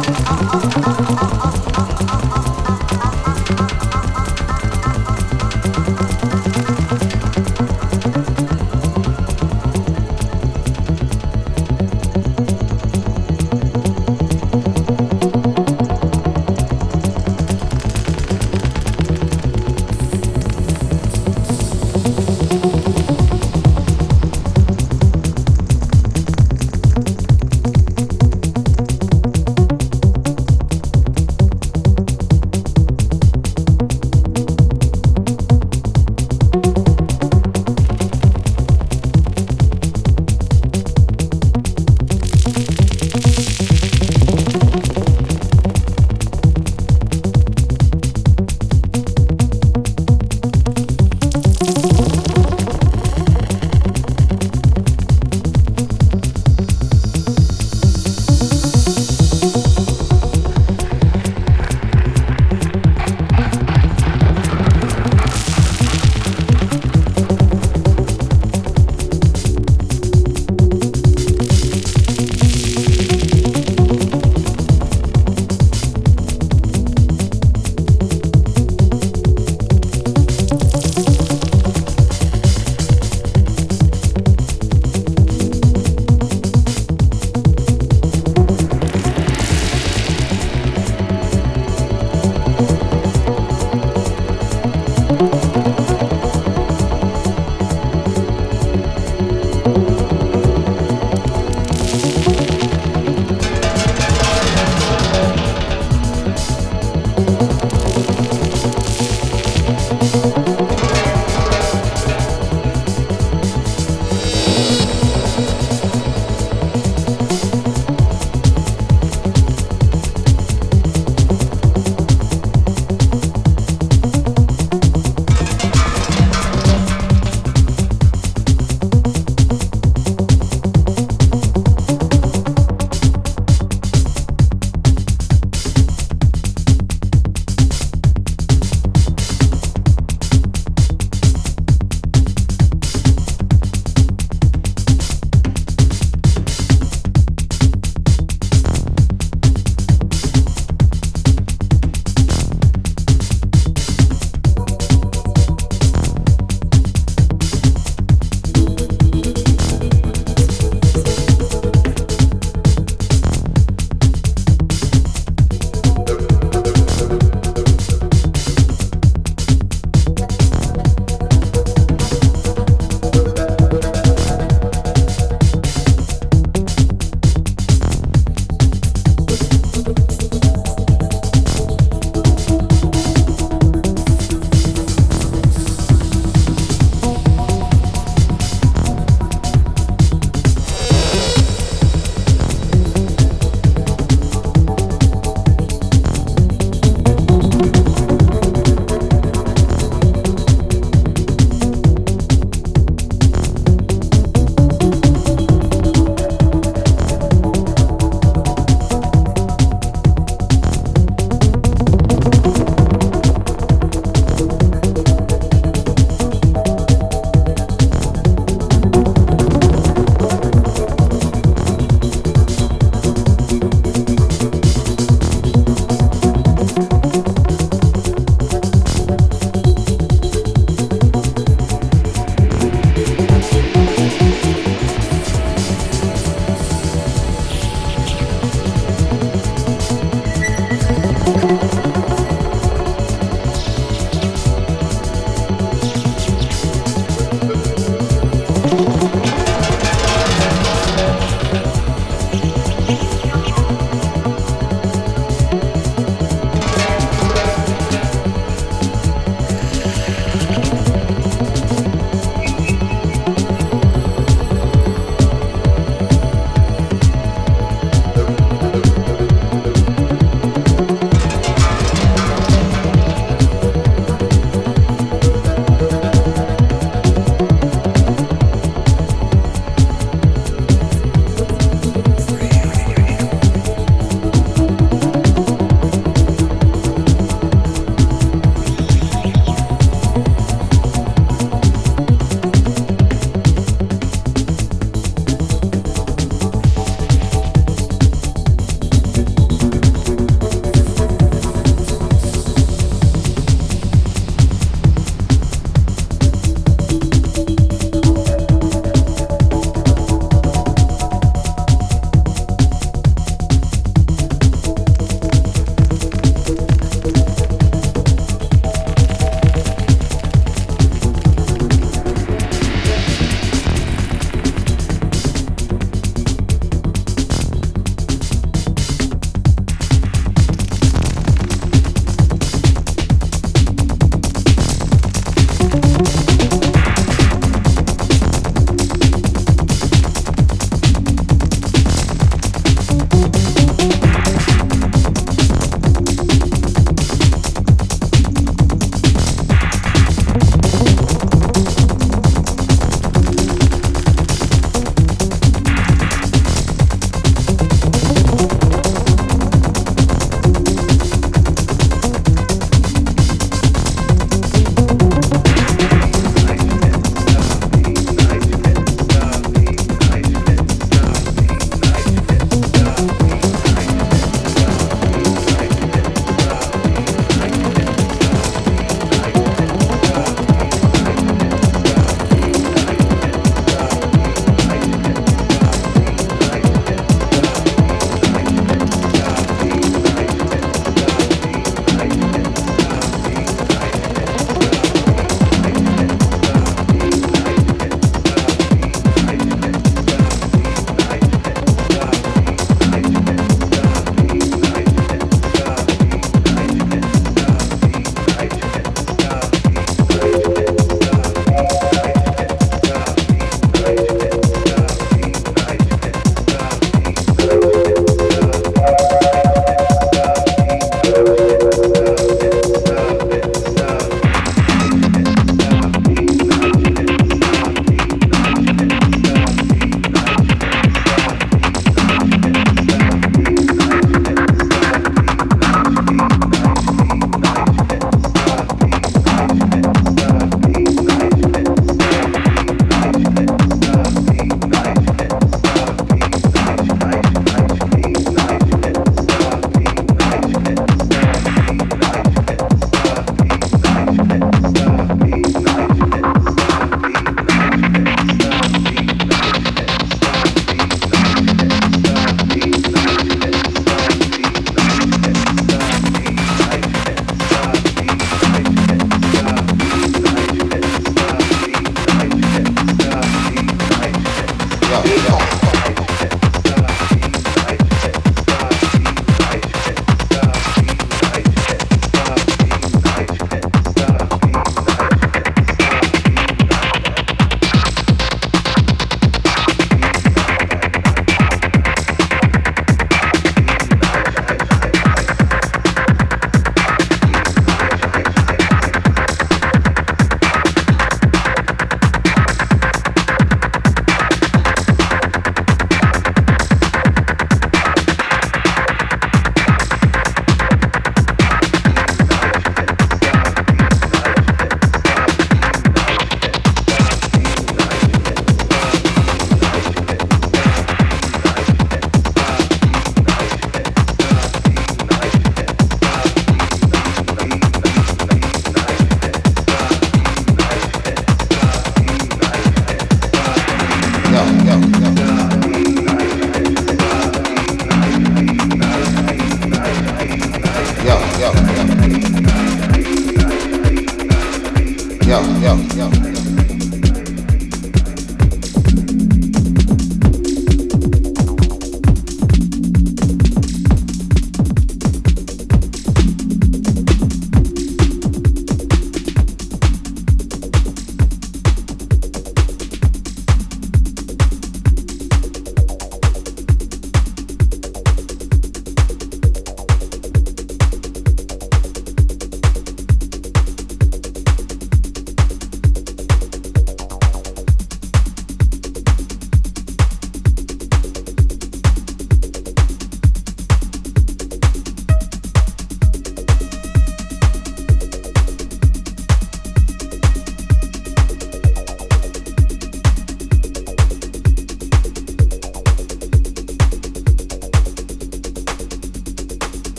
oh, oh, oh, oh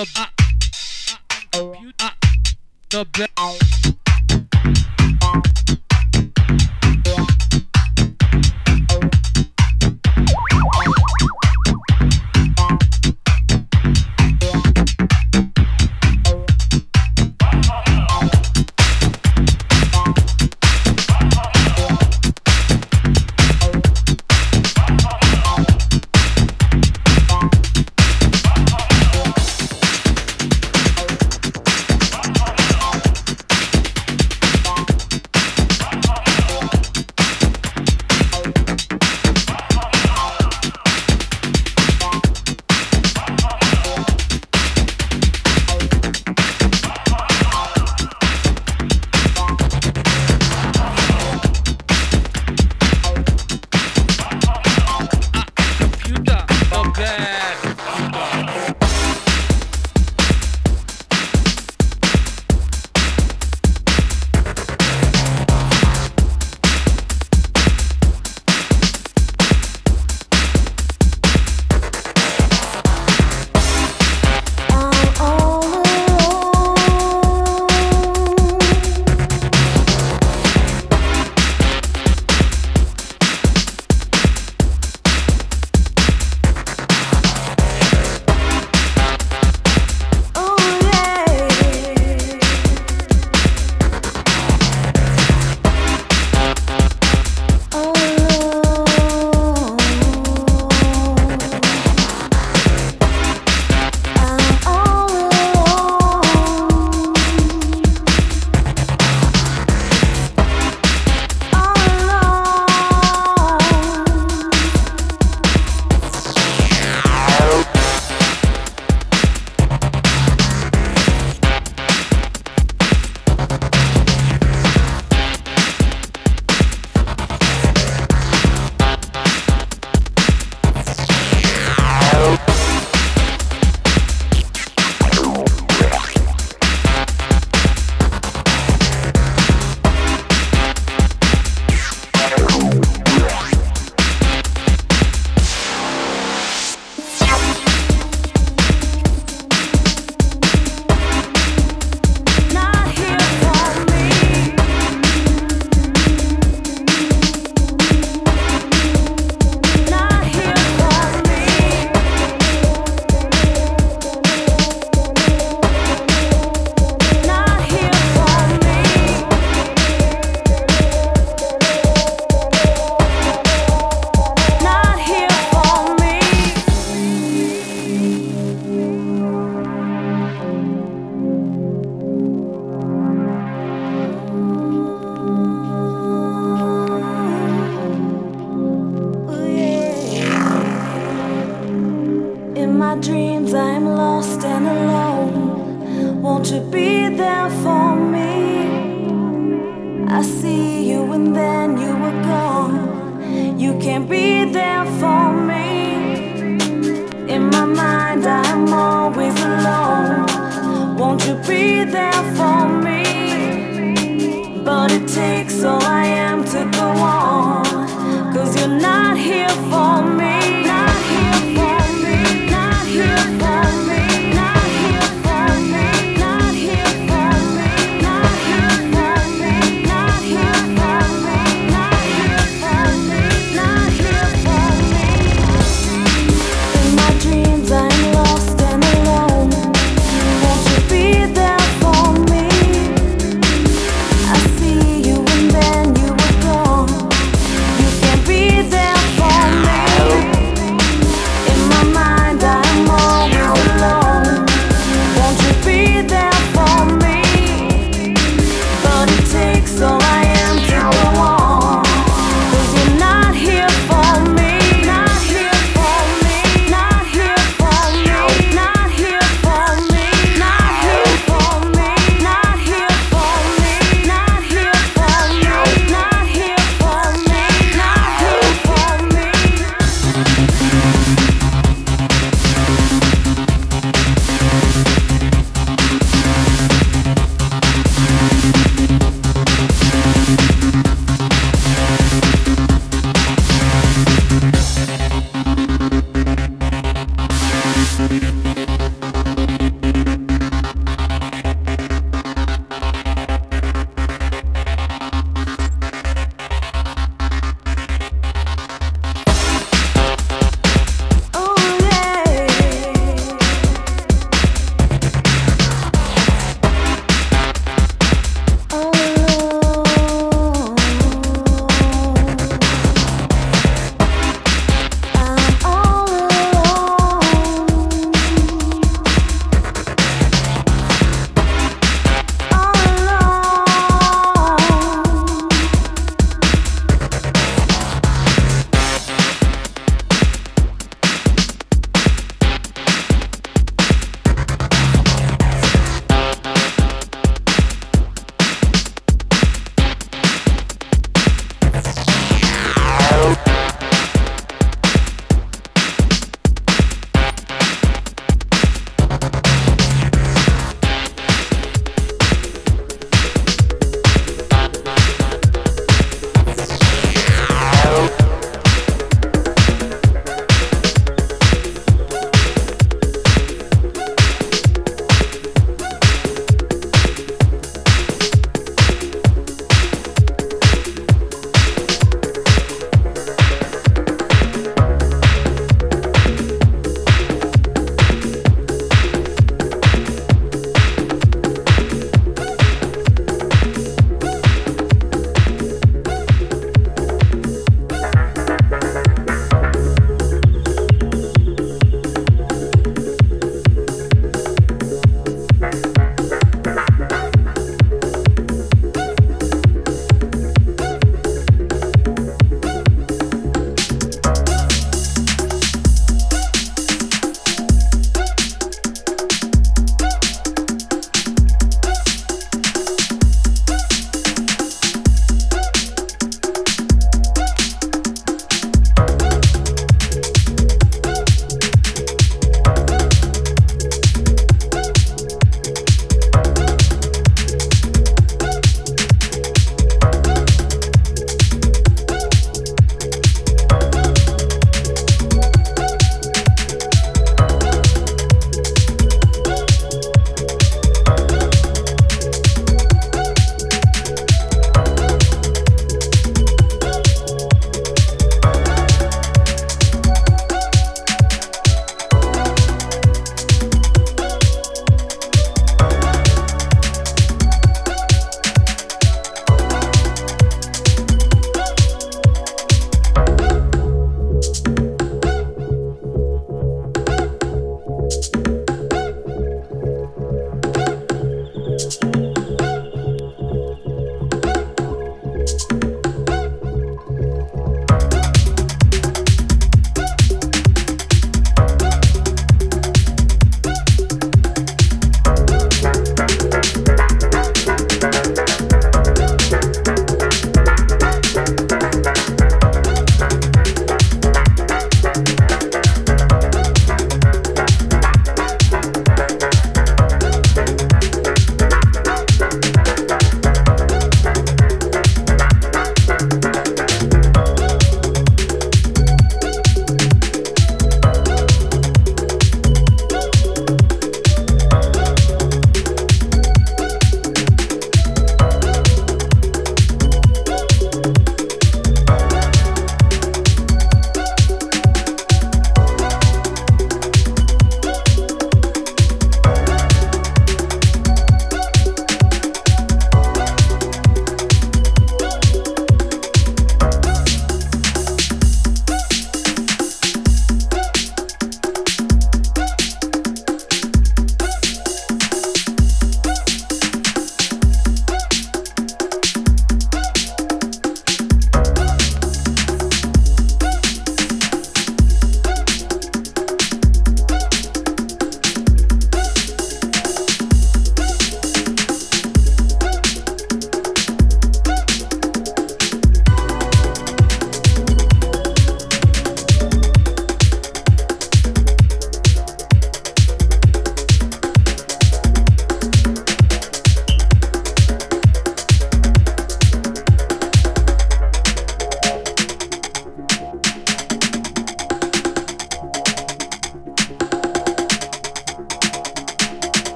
the the the